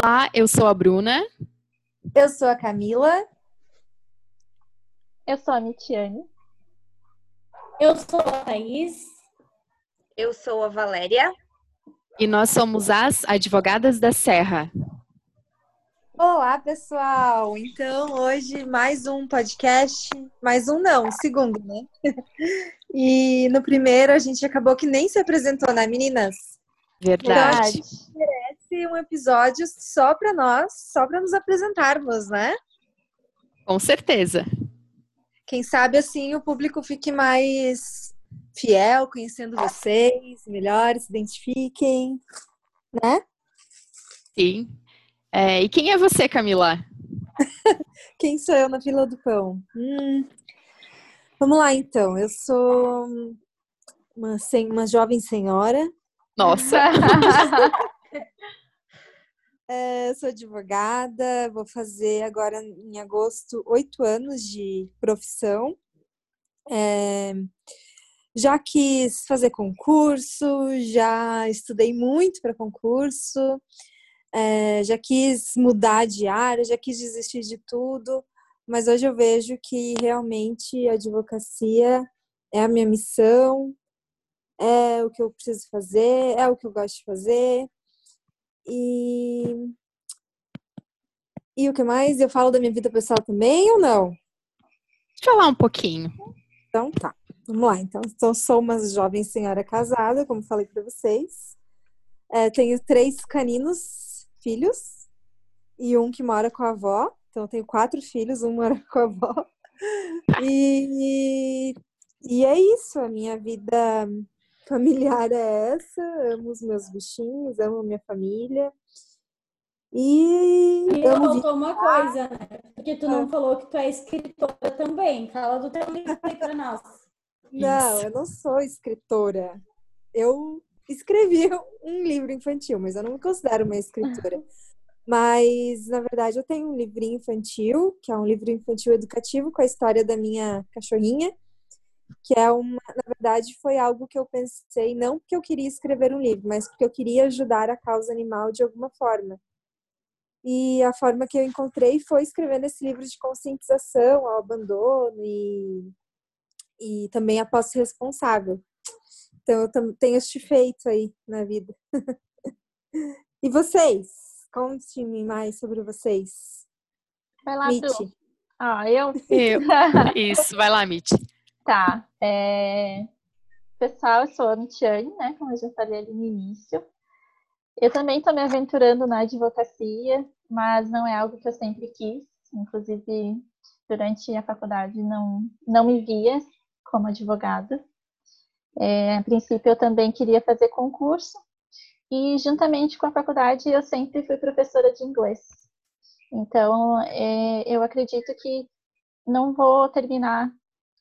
Olá, eu sou a Bruna. Eu sou a Camila. Eu sou a Mitiane. Eu sou a Thaís. Eu sou a Valéria. E nós somos as Advogadas da Serra. Olá, pessoal! Então, hoje mais um podcast. Mais um não, segundo, né? E no primeiro a gente acabou que nem se apresentou, né, meninas? Verdade. Então, merece um episódio só para nós, só para nos apresentarmos, né? Com certeza. Quem sabe assim o público fique mais fiel, conhecendo vocês melhor, se identifiquem, né? Sim. É, e quem é você, Camila? quem sou eu na fila do pão? Hum, Vamos lá, então. Eu sou uma, uma jovem senhora. Nossa! é, sou advogada, vou fazer agora em agosto oito anos de profissão. É, já quis fazer concurso, já estudei muito para concurso, é, já quis mudar de área, já quis desistir de tudo, mas hoje eu vejo que realmente a advocacia é a minha missão, é o que eu preciso fazer, é o que eu gosto de fazer. E e o que mais? Eu falo da minha vida pessoal também ou não? Falar um pouquinho. Então tá. Vamos lá. Então, então sou uma jovem senhora casada, como falei para vocês. É, tenho três caninos filhos e um que mora com a avó. Então, eu tenho quatro filhos, um mora com a avó. E, e é isso, a minha vida familiar é essa. Amo os meus bichinhos, amo minha família. E, e faltou uma coisa, né? Porque tu não ah. falou que tu é escritora também. Fala do teu livro para nós. Não, isso. eu não sou escritora. Eu escrevi um livro infantil, mas eu não me considero uma escritora. Mas, na verdade, eu tenho um livrinho infantil, que é um livro infantil educativo com a história da minha cachorrinha, que é uma, na verdade, foi algo que eu pensei não porque eu queria escrever um livro, mas porque eu queria ajudar a causa animal de alguma forma. E a forma que eu encontrei foi escrevendo esse livro de conscientização ao abandono e, e também a posse responsável. Então, eu tenho este feito aí na vida. e vocês? Conte-me mais sobre vocês. Vai lá, Mitty. Ah, eu? eu? Isso, vai lá, Mitty. Tá. É... Pessoal, eu sou a Mitiane, né? Como eu já falei ali no início. Eu também estou me aventurando na advocacia, mas não é algo que eu sempre quis. Inclusive, durante a faculdade, não, não me via como advogada. É, a princípio, eu também queria fazer concurso, e juntamente com a faculdade, eu sempre fui professora de inglês. Então, é, eu acredito que não vou terminar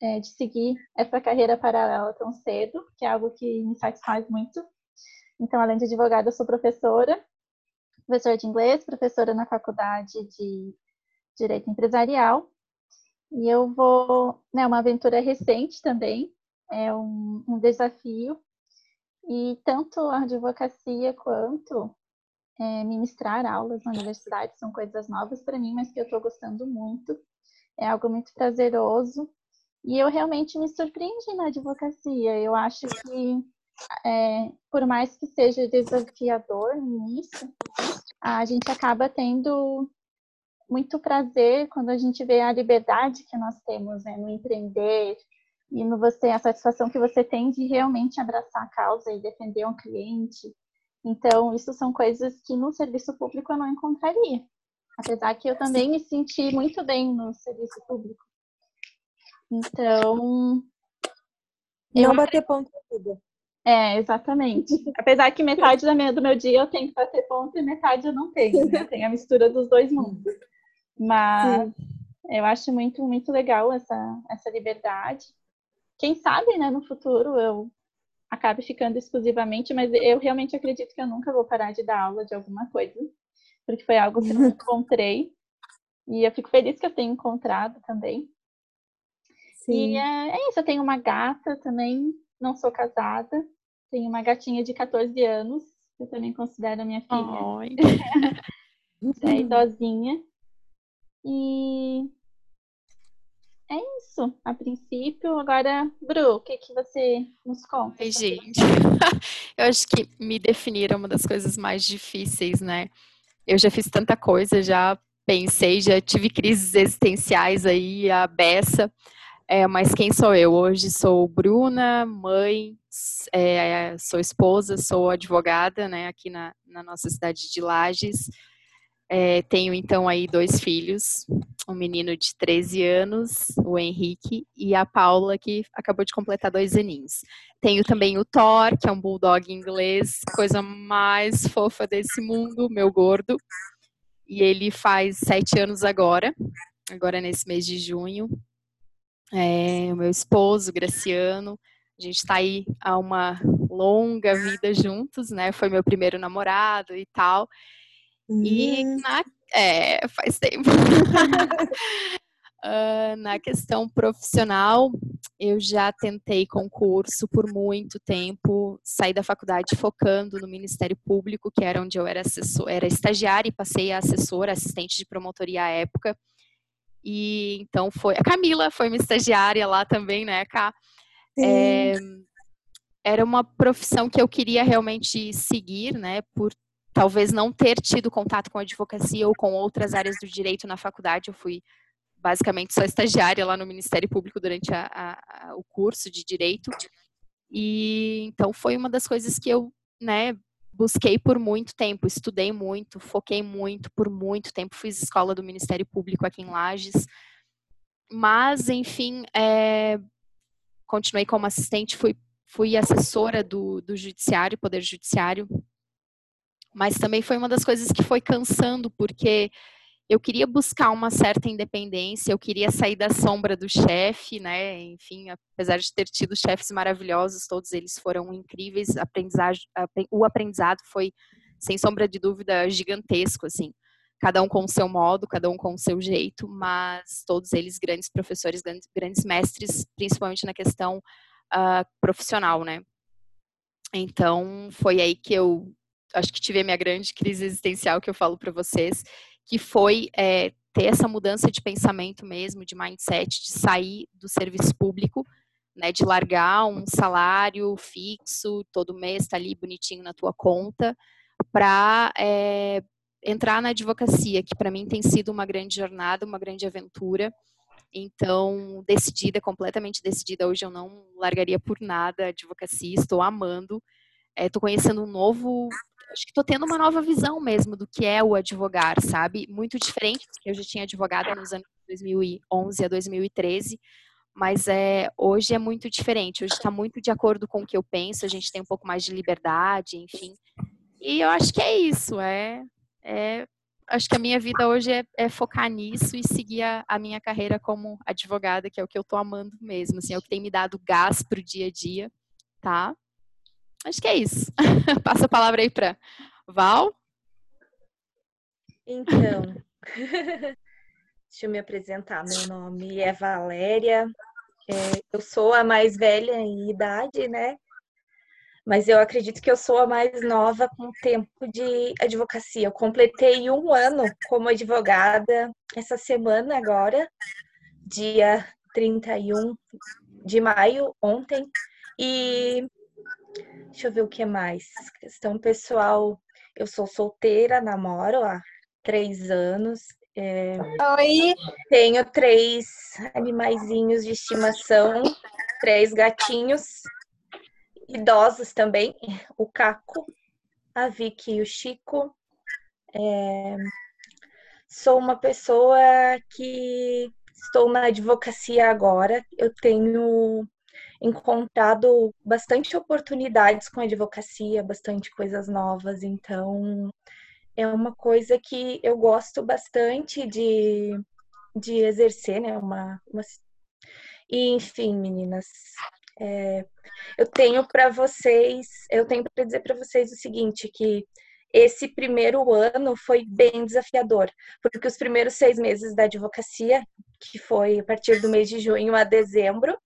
é, de seguir essa carreira paralela tão cedo, que é algo que me satisfaz muito. Então, além de advogada, eu sou professora, professora de inglês, professora na faculdade de Direito Empresarial. E eu vou, né, uma aventura recente também, é um, um desafio e tanto a advocacia quanto é, ministrar aulas na universidade são coisas novas para mim, mas que eu estou gostando muito. É algo muito prazeroso. E eu realmente me surpreendi na advocacia. Eu acho que, é, por mais que seja desafiador no início, a gente acaba tendo muito prazer quando a gente vê a liberdade que nós temos né, no empreender, e no você a satisfação que você tem de realmente abraçar a causa e defender um cliente. Então, isso são coisas que no serviço público eu não encontraria. Apesar que eu também me senti muito bem no serviço público. Então. Não bater ponto na vida. É, exatamente. Apesar que metade da minha, do meu dia eu tenho que bater ponto e metade eu não tenho, né? Tem a mistura dos dois mundos. Mas Sim. eu acho muito, muito legal essa, essa liberdade quem sabe, né, no futuro eu acabe ficando exclusivamente, mas eu realmente acredito que eu nunca vou parar de dar aula de alguma coisa, porque foi algo que eu encontrei e eu fico feliz que eu tenho encontrado também. Sim. E é, é isso, eu tenho uma gata também, não sou casada, tenho uma gatinha de 14 anos, que eu também considero minha filha. é idosinha. E é isso, a princípio. Agora, Bru, o que, que você nos conta? Ai, gente, eu acho que me definir é uma das coisas mais difíceis, né? Eu já fiz tanta coisa, já pensei, já tive crises existenciais aí, a beça. É, mas quem sou eu? Hoje sou Bruna, mãe, é, sou esposa, sou advogada, né, aqui na, na nossa cidade de Lages. É, tenho então aí dois filhos, um menino de 13 anos, o Henrique, e a Paula, que acabou de completar dois aninhos. Tenho também o Thor, que é um bulldog inglês, coisa mais fofa desse mundo, meu gordo. E ele faz sete anos agora, agora nesse mês de junho. É, o meu esposo, Graciano, a gente está aí há uma longa vida juntos, né? Foi meu primeiro namorado e tal. E Hum, na, é, faz tempo. Ah, na questão profissional, eu já tentei concurso por muito tempo, saí da faculdade focando no Ministério Público, que era onde eu era assessor, era estagiária e passei a assessora, assistente de promotoria à época. E então foi. A Camila foi minha estagiária lá também, né, Cá? sim. É, era uma profissão que eu queria realmente seguir, né, por talvez não ter tido contato com a advocacia ou com outras áreas do direito na faculdade. Eu fui basicamente só estagiária lá no Ministério Público durante a, a, a, o curso de direito. E então foi uma das coisas que eu, né, busquei por muito tempo, estudei muito, foquei muito por muito tempo, fiz escola do Ministério Público aqui em Lages. Mas, enfim, é, continuei como assistente, fui, fui assessora do, do Judiciário, Poder Judiciário, mas também foi uma das coisas que foi cansando, porque eu queria buscar uma certa independência, eu queria sair da sombra do chefe, né? Enfim, apesar de ter tido chefes maravilhosos, todos eles foram incríveis, o aprendizado foi, sem sombra de dúvida, gigantesco, assim. Cada um com o seu modo, cada um com o seu jeito, mas todos eles grandes professores, grandes, grandes mestres, principalmente na questão uh, profissional, né? Então, foi aí que eu acho que tive a minha grande crise existencial que eu falo para vocês, que foi é, ter essa mudança de pensamento mesmo, de mindset, de sair do serviço público, né, de largar um salário fixo todo mês, tá ali bonitinho na tua conta, para é, entrar na advocacia, que para mim tem sido uma grande jornada, uma grande aventura. Então, decidida, completamente decidida, hoje eu não largaria por nada a advocacia, estou amando, estou é, conhecendo um novo acho que estou tendo uma nova visão mesmo do que é o advogar, sabe? Muito diferente do que eu já tinha advogado nos anos 2011 a 2013, mas é, hoje é muito diferente. Hoje está muito de acordo com o que eu penso, a gente tem um pouco mais de liberdade, enfim. E eu acho que é isso, é, é acho que a minha vida hoje é, é focar nisso e seguir a, a, minha carreira como advogada, que é o que eu estou amando mesmo, assim, é o que tem me dado gás pro dia a dia, tá? Acho que é isso. Passa a palavra aí para Val. Então, deixa eu me apresentar. Meu nome é Valéria. É, eu sou a mais velha em idade, né? Mas eu acredito que eu sou a mais nova com tempo de advocacia. Eu completei um ano como advogada essa semana agora, dia 31 de maio, ontem. E Deixa eu ver o que mais. Questão pessoal, eu sou solteira, namoro há três anos. É... Oi! Tenho três animaizinhos de estimação, três gatinhos, idosos também, o Caco, a Vicky e o Chico. É... Sou uma pessoa que estou na advocacia agora. Eu tenho encontrado bastante oportunidades com a advocacia, bastante coisas novas, então é uma coisa que eu gosto bastante de, de exercer, né? Uma, uma... E, enfim, meninas, é, eu tenho para vocês, eu tenho para dizer para vocês o seguinte, que esse primeiro ano foi bem desafiador, porque os primeiros seis meses da advocacia, que foi a partir do mês de junho a dezembro,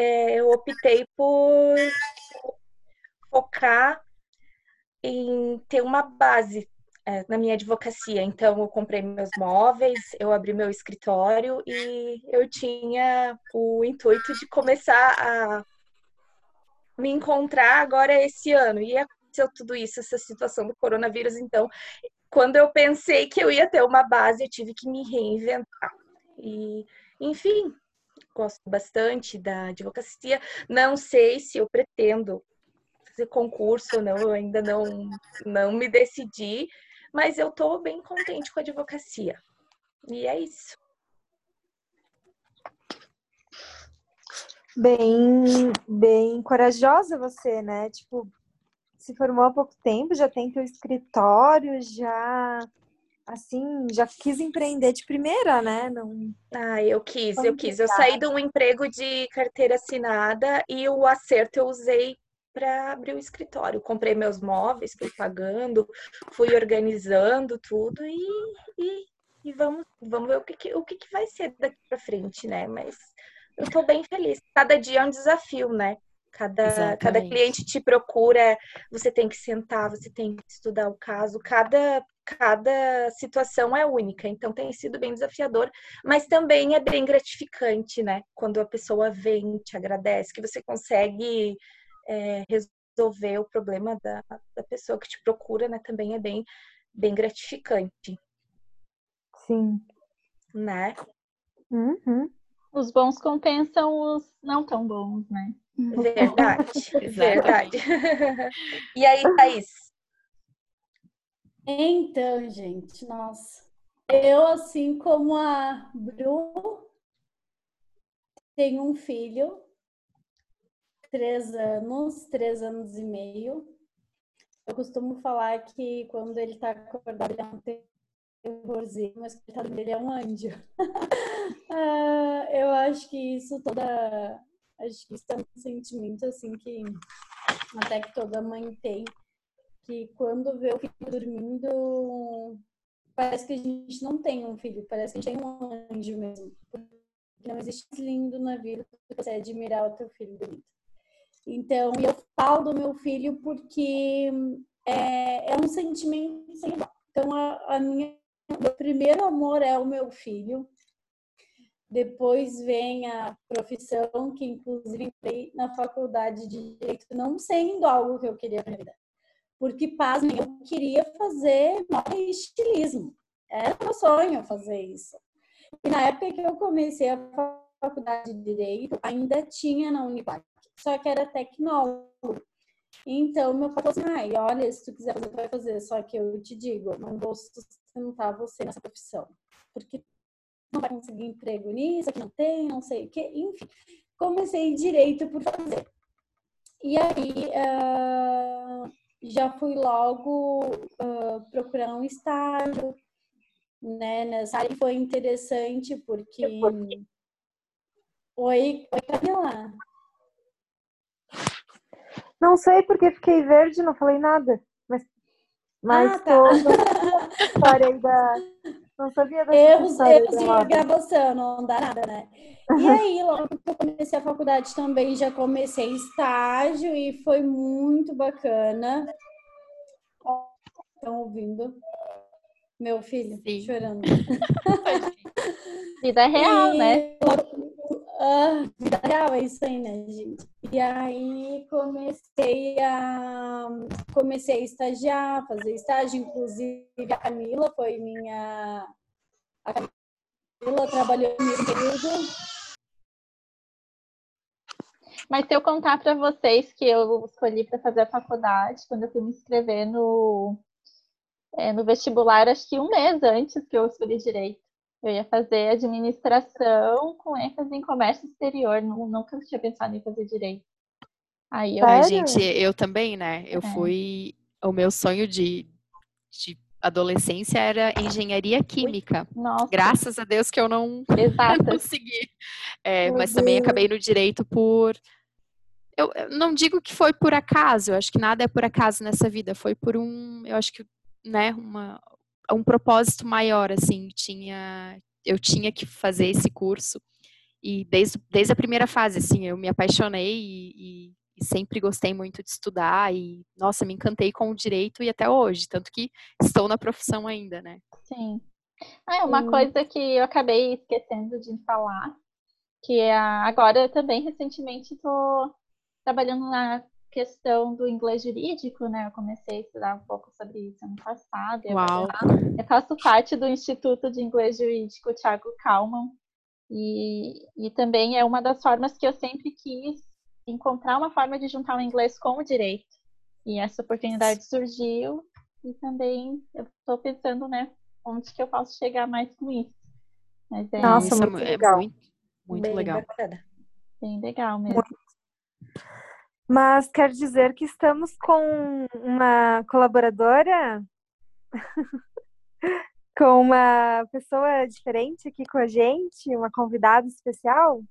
é, eu optei por focar em ter uma base. é, na minha advocacia. Então, eu comprei meus móveis, eu abri meu escritório e eu tinha o intuito de começar a me encontrar agora esse ano. E aconteceu tudo isso, essa situação do coronavírus. Então, quando eu pensei que eu ia ter uma base, eu tive que me reinventar. E, enfim, gosto bastante da advocacia. Não sei se eu pretendo fazer concurso ou não, eu ainda não, não me decidi, mas eu estou bem contente com a advocacia. E é isso. Bem, bem corajosa você, né? Tipo, se formou há pouco tempo, já tem teu escritório, já assim, já quis empreender de primeira, né? Não... Ah, eu quis, eu quis. Eu saí de um emprego de carteira assinada e o acerto eu usei para abrir o escritório. Comprei meus móveis, fui pagando, fui organizando tudo e, e, e vamos, vamos ver o que, que o que, que vai ser daqui para frente, né? Mas eu estou bem feliz. Cada dia é um desafio, né? Cada, cada cliente te procura, você tem que sentar, você tem que estudar o caso. Cada, cada situação é única, então tem sido bem desafiador, mas também é bem gratificante, né? Quando a pessoa vem, te agradece, que você consegue é, resolver o problema da, da pessoa que te procura, né? Também é bem, bem gratificante. Sim. Né? Uhum. Os bons compensam os não tão bons, né? Verdade, verdade. e aí, Thaís? Então, gente, nossa. Eu, assim como a Bru, tenho um filho, três anos, três anos e meio. Eu costumo falar que quando ele tá acordado, ele é um terrorzinho, mas coitado dele é um anjo. uh, eu acho que isso toda. Acho que isso é um sentimento assim que até que toda mãe tem. Que quando vê o filho dormindo, parece que a gente não tem um filho, parece que a gente tem um anjo mesmo. Não existe lindo na vida você admirar o teu filho bonito. Então, eu falo do meu filho porque é, é um sentimento sem igual. Então, a, a minha primeiro amor é o meu filho. Depois vem a profissão, que inclusive entrei na faculdade de Direito, não sendo algo que eu queria na vida. Porque, pasmem, eu queria fazer moda e estilismo. Era meu sonho fazer isso. E na época que eu comecei a faculdade de Direito, ainda tinha na Univac, só que era tecnólogo. Então, meu pai falou assim, ai, olha, se tu quiser fazer, vai fazer. Só que eu te digo, não vou sustentar você nessa profissão. Porque não vai conseguir emprego nisso, aqui não tem, não sei o quê. Enfim, comecei direito por fazer. E aí, uh, já fui logo uh, procurar um estágio, né? Nessa área foi interessante porque... Oi, oi Camila. Não sei porque fiquei verde, não falei nada. Mas, mas ah, tá. tô, da. Não sabia da Erros, erros de gravação, não dá nada, né? E aí, logo que eu comecei a faculdade também, já comecei estágio e foi muito bacana. Estão ouvindo? Meu filho Sim. chorando. Vida real, e... né? Ah, vida é isso aí, né, gente? E aí comecei a comecei a estagiar, fazer estágio, inclusive a Camila foi minha a Camila trabalhou no período. Mas se eu contar para vocês que eu escolhi para fazer a faculdade, quando eu fui me inscrever no, é, no vestibular, acho que um mês antes que eu escolhi direito. Eu ia fazer administração com ênfase em comércio exterior. Nunca tinha pensado em fazer direito. Aí eu... Ai, gente, eu também, né? Eu é. fui. O meu sonho de, de adolescência era engenharia química. Nossa. Graças a Deus que eu não consegui. É, mas Deus. também acabei no direito por. Eu, eu não digo que foi por acaso, eu acho que nada é por acaso nessa vida. Foi por um. Eu acho que, né, uma, um propósito maior, assim, tinha, eu tinha que fazer esse curso e desde, desde a primeira fase, assim, eu me apaixonei e, e e sempre gostei muito de estudar e, nossa, me encantei com o direito e até hoje, tanto que estou na profissão ainda, né? Sim. Ah, uma Sim. coisa que eu acabei esquecendo de falar, que é agora eu também recentemente estou trabalhando na questão do inglês jurídico, né? Eu comecei a estudar um pouco sobre isso ano passado. e Uau. agora Eu faço parte do Instituto de Inglês Jurídico Thiago Kalman e, e também é uma das formas que eu sempre quis encontrar uma forma de juntar o inglês com o direito. E essa oportunidade surgiu e também eu estou pensando, né, onde que eu posso chegar mais com isso. Mas é Nossa, Isso é muito mu- é legal. muito, muito Bem legal. bacana. bem legal mesmo. Mas quer dizer que estamos com uma colaboradora, com uma pessoa diferente aqui com a gente, uma convidada especial?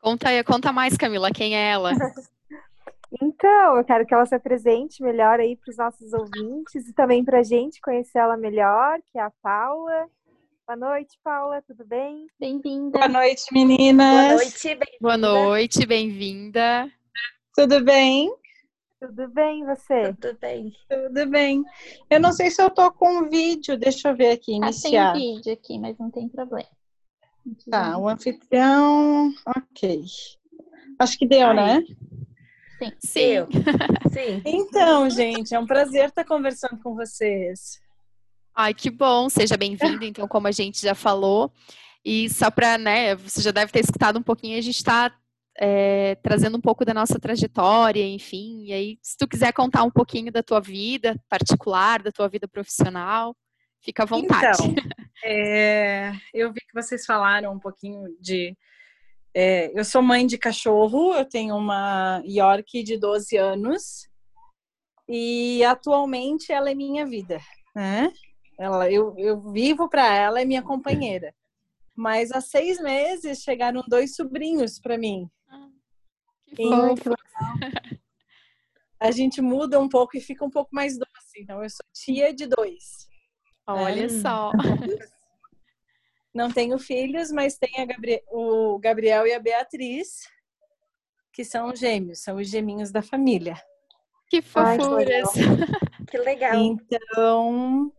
Conta, aí- conta mais, Camila, quem é ela? Então, eu quero que ela se apresente melhor aí para os nossos ouvintes e também para a gente conhecer ela melhor, que é a Paula. Boa noite, Paula, tudo bem? Bem-vinda. Boa noite, meninas. Boa noite, bem Boa noite, bem-vinda. Tudo bem? Tudo bem, você? tudo bem. Tudo bem. Eu não sei se eu tô com vídeo, deixa eu ver aqui, Ah, tem iniciar. vídeo aqui, mas não tem problema. Tá, o anfitrião, ok. Acho que deu, Aí. né? Sim. Eu. Sim. Então, gente, é um prazer estar conversando com vocês. Ai, que bom, seja bem-vindo, então, como a gente já falou. E só para, né, você já deve ter escutado um pouquinho, a gente está trazendo um pouco da nossa trajetória, enfim. E aí, se tu quiser contar um pouquinho da tua vida particular, da tua vida profissional, fica à vontade. Então, é, eu vi que vocês falaram um pouquinho de. é, eu sou mãe de cachorro, eu tenho uma York de 12 anos e atualmente ela é minha vida, né? Ela, eu, eu vivo para ela, é minha companheira. Mas há seis meses chegaram dois sobrinhos para mim. Que Ai, fofo. A gente muda um pouco e fica um pouco mais doce. Então, eu sou tia de dois. Olha É. só. Não tenho filhos, mas tenho a Gabri- o Gabriel e a Beatriz, que são gêmeos, são os geminhos da família. Que Ai, que fofuras. Que legal. Então,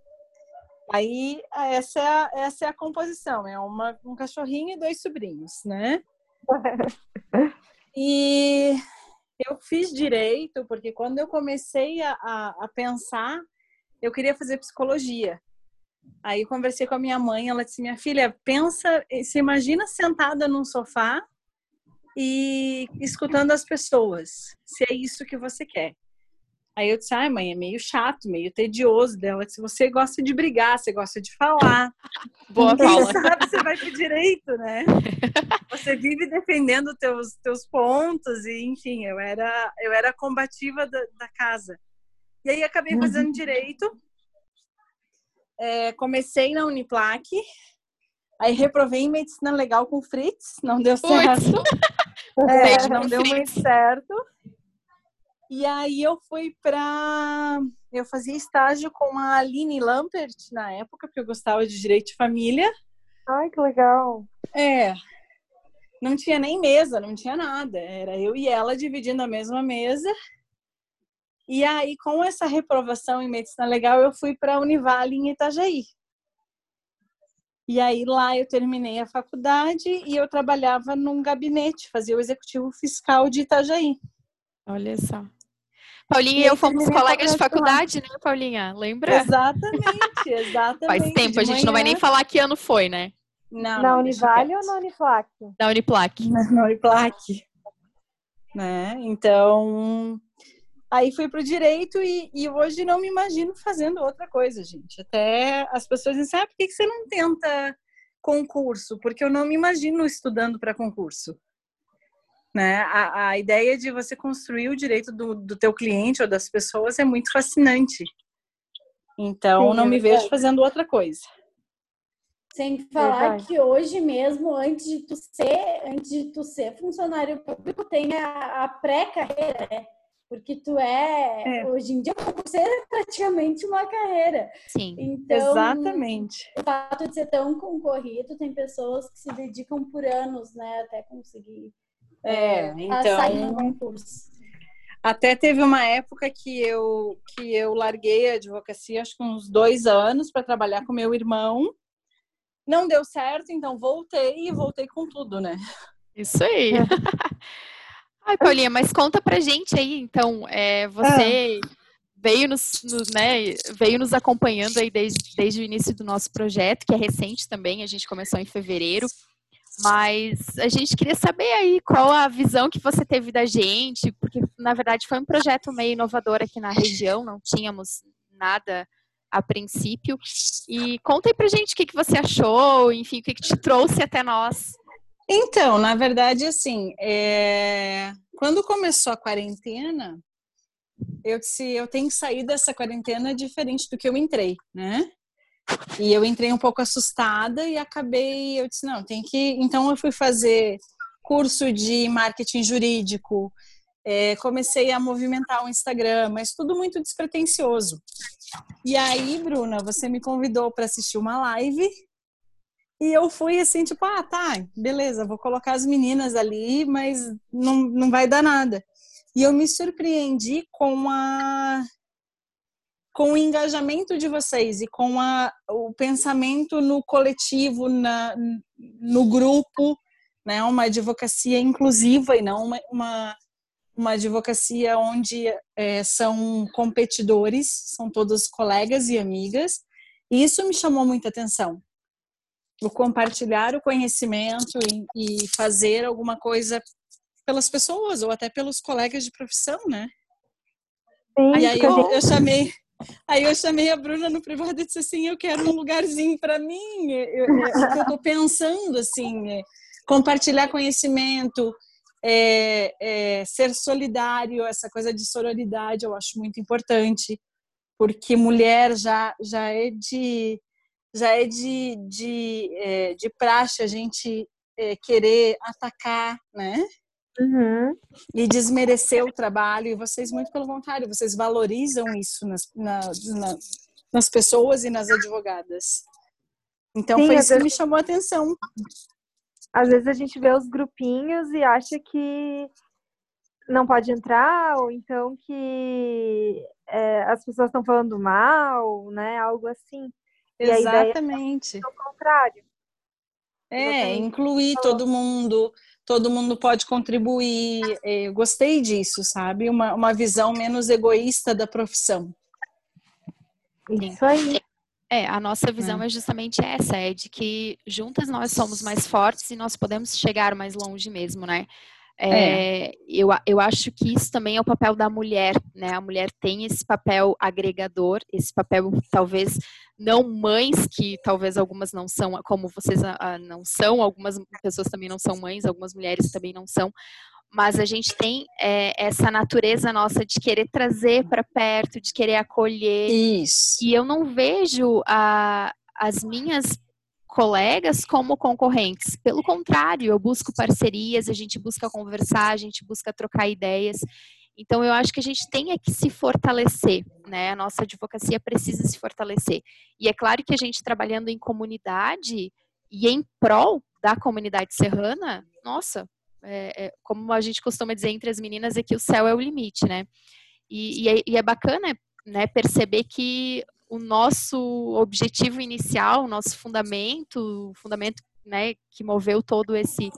aí essa é a, essa é a composição, é uma, um cachorrinho e dois sobrinhos, né? E eu fiz direito, porque quando eu comecei a, a, a pensar, eu queria fazer psicologia. Aí eu conversei com a minha mãe, ela disse: Minha filha, pensa, se imagina sentada num sofá e escutando as pessoas, se é isso que você quer. Aí eu disse: Ai, mãe, é meio chato, meio tedioso dela. Se você gosta de brigar, você gosta de falar, Boa, quem Paula. sabe você vai pro direito, né? Você vive defendendo teus teus pontos e enfim, eu era eu era combativa da, da casa. E aí acabei fazendo direito. É, comecei na Uniplac. Aí reprovei em medicina legal com Fritz, não deu certo. É, não deu muito certo. E aí eu fui pra. Eu fazia estágio com a Aline Lampert na época, porque eu gostava de direito de família. Ai, que legal. É. Não tinha nem mesa, não tinha nada. Era eu e ela dividindo a mesma mesa. E aí, com essa reprovação em medicina legal, eu fui para a Univale em Itajaí. E aí lá eu terminei a faculdade e eu trabalhava num gabinete, fazia o executivo fiscal de Itajaí. Olha só. Paulinha e eu fomos colegas de faculdade né, Paulinha? Lembra? Exatamente, exatamente. Faz tempo, a gente não vai nem falar que ano foi, né? Não, na Univale ou na Uniplac? Da Uniplac. na Uniplac. Né? Então, aí fui pro direito e, e hoje não me imagino fazendo outra coisa, gente. Até as pessoas dizem, ah, por que que você não tenta concurso? Porque eu não me imagino estudando para concurso. Né? A, a ideia de você construir o direito do, do teu cliente ou das pessoas é muito fascinante. Então, Sim, não é me vejo fazendo outra coisa. Sem falar Verdade. que hoje mesmo, antes de tu ser, antes de tu ser funcionário público, tem a, a pré-carreira, né? Porque tu é, É. hoje em dia, concurso é praticamente uma carreira. Sim. Então, Exatamente. o fato de ser tão concorrido, tem pessoas que se dedicam por anos, né, até conseguir É, a sair então. Até teve uma época que eu que eu larguei a advocacia, acho que uns dois anos, para trabalhar com meu irmão. Não deu certo, então voltei e voltei com tudo, né? Isso aí. Ai, Paulinha, mas conta pra gente aí, então, é, você veio nos, no- né, veio nos acompanhando aí desde, desde o início do nosso projeto, que é recente também, a gente começou em fevereiro, mas a gente queria saber aí qual a visão que você teve da gente, porque na verdade foi um projeto meio inovador aqui na região, não tínhamos nada a princípio, e conta aí pra gente o que, que você achou, enfim, o que, que te trouxe até nós. Então, na verdade, assim, é, quando começou a quarentena, eu disse, eu tenho que sair dessa quarentena diferente do que eu entrei, né? E eu entrei um pouco assustada e acabei, eu disse, não, tem que. Então eu fui fazer curso de marketing jurídico, é, comecei a movimentar o Instagram, mas tudo muito despretensioso. E aí, Bruna, você me convidou para assistir uma live e eu fui assim, tipo, ah, tá, beleza, vou colocar as meninas ali, mas não, não vai dar nada. E eu me surpreendi com a com o engajamento de vocês e com a, o pensamento no coletivo, na, no grupo, né? Uma advocacia inclusiva e não uma, uma, uma advocacia onde é, são competidores, são todos colegas e amigas. E isso me chamou muita atenção o compartilhar o conhecimento e, e, fazer alguma coisa pelas pessoas ou até pelos colegas de profissão, né? Sim, e aí eu, eu chamei, aí eu chamei a Bruna no privado e disse assim, eu quero um lugarzinho para mim, eu, eu, eu tô pensando assim, é compartilhar conhecimento, é, é, ser solidário, essa coisa de sororidade eu acho muito importante, porque mulher já já é de já é de, de, é, de praxe a gente é, querer atacar, né? Uhum. E desmerecer o trabalho, e vocês, muito pelo contrário, vocês valorizam isso nas, na, na, nas pessoas e nas advogadas. Então, Sim, foi isso que vezes- me chamou a atenção. Às vezes a gente vê os grupinhos e acha que não pode entrar, ou então que é, as pessoas estão falando mal, né? Algo assim. E a ideia Exatamente. é o contrário. É, Exatamente. incluir todo mundo, todo mundo pode contribuir. É, Eu gostei disso, sabe? Uma, uma visão menos egoísta da profissão. Isso aí. É, a nossa visão é justamente essa, é de que juntas nós somos mais fortes e nós podemos chegar mais longe mesmo, né? É, Eu, a- eu acho que isso também é o papel da mulher, né? A mulher tem esse papel agregador, esse papel talvez não mães, que talvez algumas não são, como vocês ah, ah, não são, algumas pessoas também não são mães, algumas mulheres também não são, mas a gente tem é, essa natureza nossa de querer trazer para perto, de querer acolher, Isso. e eu não vejo a- as minhas colegas como concorrentes. Pelo contrário, eu busco parcerias, a gente busca conversar, a gente busca trocar ideias. Então, eu acho que a gente tem é que se fortalecer, né? A nossa advocacia precisa se fortalecer. E é claro que a gente trabalhando em comunidade e em prol da comunidade serrana, nossa, é- é, como a gente costuma dizer entre as meninas, é que o céu é o limite, né? E, e é, e é bacana né, perceber que o nosso objetivo inicial, o nosso fundamento, o fundamento né, que moveu todo esse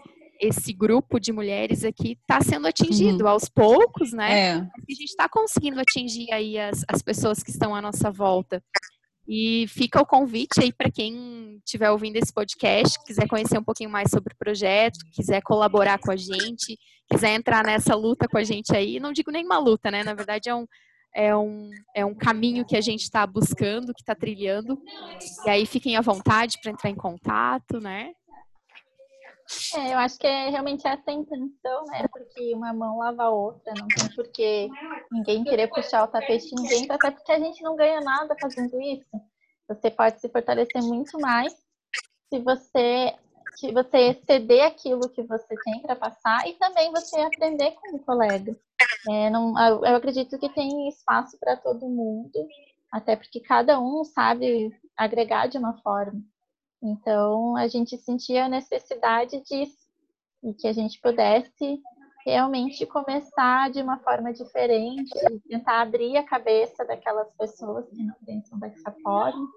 esse grupo de mulheres aqui está sendo atingido aos poucos, né? É. a gente está conseguindo atingir aí as, as pessoas que estão à nossa volta. E fica o convite aí para quem estiver ouvindo esse podcast, quiser conhecer um pouquinho mais sobre o projeto, quiser colaborar com a gente, quiser entrar nessa luta com a gente aí. Não digo nem uma luta, né? Na verdade, é um, é um, é um caminho que a gente está buscando, que está trilhando. E aí fiquem à vontade para entrar em contato, né? É, eu acho que é realmente essa a intenção, né? Porque uma mão lava a outra, não tem por que ninguém querer puxar o tapete de ninguém, até porque a gente não ganha nada fazendo isso. Você pode se fortalecer muito mais se você se você ceder aquilo que você tem para passar e também você aprender com o colega. É, não, eu acredito que tem espaço para todo mundo, até porque cada um sabe agregar de uma forma. Então, a gente sentia a necessidade disso e que a gente pudesse realmente começar de uma forma diferente, tentar abrir a cabeça daquelas pessoas que não pensam dessa forma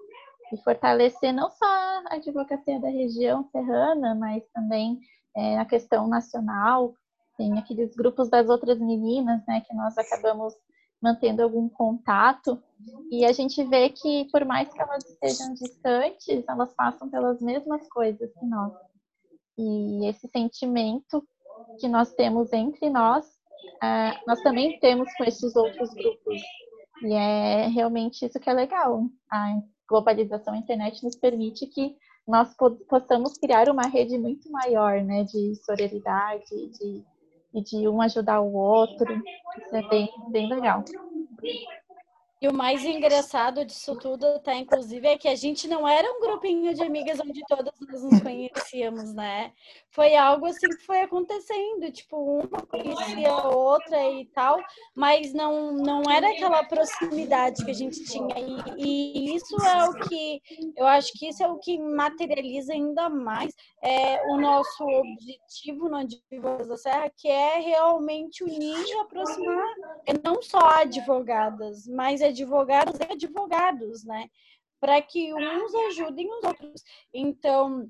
e fortalecer não só a advocacia da região serrana, mas também é, a questão nacional. Tem aqueles grupos das outras meninas, né, que nós acabamos mantendo algum contato e a gente vê que por mais que elas estejam distantes, elas passam pelas mesmas coisas que nós. E esse sentimento que nós temos entre nós, uh, nós também temos com esses outros grupos. E é realmente isso que é legal. A globalização da internet nos permite que nós possamos criar uma rede muito maior, né, de solidariedade, de, de um ajudar o outro. Isso é bem, bem legal. E o mais engraçado disso tudo, tá, inclusive, é que a gente não era um grupinho de amigas onde todas nós nos conhecíamos, né? Foi algo assim que foi acontecendo, tipo, uma conhecia a outra e tal, mas não, não era aquela proximidade que a gente tinha. E, e isso é o que, eu acho que isso é o que materializa ainda mais é, o nosso objetivo no Advogados da Serra, que é realmente unir e aproximar, não só advogadas, mas advogados e advogados, né? Para que uns ajudem os outros. Então,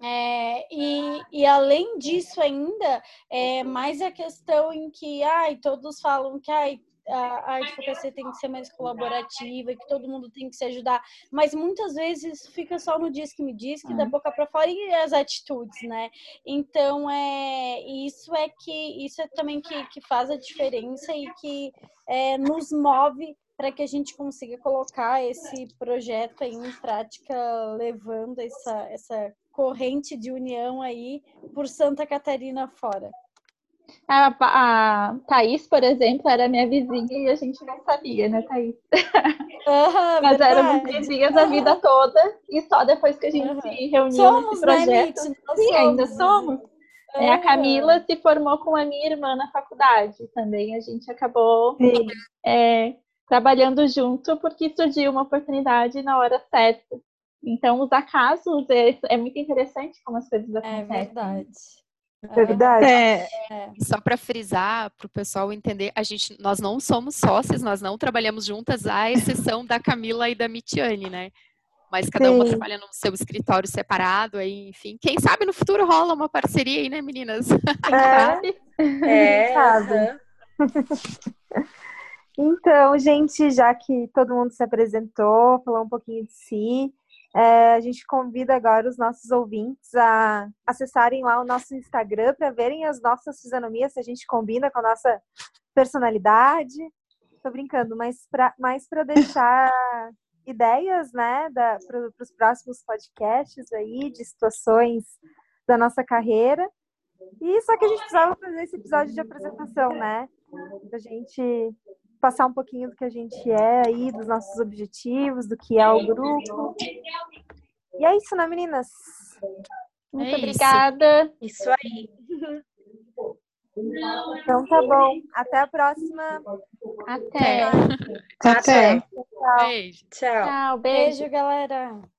é, e, e, além disso ainda, é mais a questão em que ai, todos falam que ai, a, a advocacia tem que ser mais colaborativa, que todo mundo tem que se ajudar, mas muitas vezes fica só no diz que me diz, que da uhum. boca para fora e as atitudes, né? Então é isso é que isso é também que, que faz a diferença e que é, nos move para que a gente consiga colocar esse projeto aí em prática, levando essa, essa corrente de união aí por Santa Catarina fora. A, a Thaís, por exemplo, era minha vizinha e a gente não sabia, né, Thaís? Uhum, Nós éramos vizinhas a vida toda e só depois que a gente uhum. se reuniu somos, nesse né, projeto. Né, Sim, somos. ainda somos. Uhum. É, a Camila se formou com a minha irmã na faculdade também. A gente acabou é, trabalhando junto porque surgiu uma oportunidade na hora certa. Então, os acasos é, é muito interessante como as coisas é acontecem. É verdade. É verdade. É, é. Só para frisar, para o pessoal entender, a gente, nós não somos sócias, nós não trabalhamos juntas, à exceção da Camila e da Mitiane, né? Mas cada Sim. uma trabalha no seu escritório separado, aí, enfim. Quem sabe no futuro rola uma parceria aí, né, meninas? É, é sabe. Então, gente, já que todo mundo se apresentou, falou um pouquinho de si, é, a gente convida agora os nossos ouvintes a acessarem lá o nosso Instagram para verem as nossas fisionomias, se a gente combina com a nossa personalidade. Tô brincando, mas para mais deixar ideias, né, para os próximos podcasts aí, de situações da nossa carreira. E só que a gente precisava fazer esse episódio de apresentação, né? Pra gente passar um pouquinho do que a gente é aí, dos nossos objetivos, do que é o grupo. E é isso, né, meninas? Muito é obrigada. Isso aí. Então tá bom. Até a próxima. Até. Até. Tchau. Beijo. Tchau. Tchau. Beijo, galera.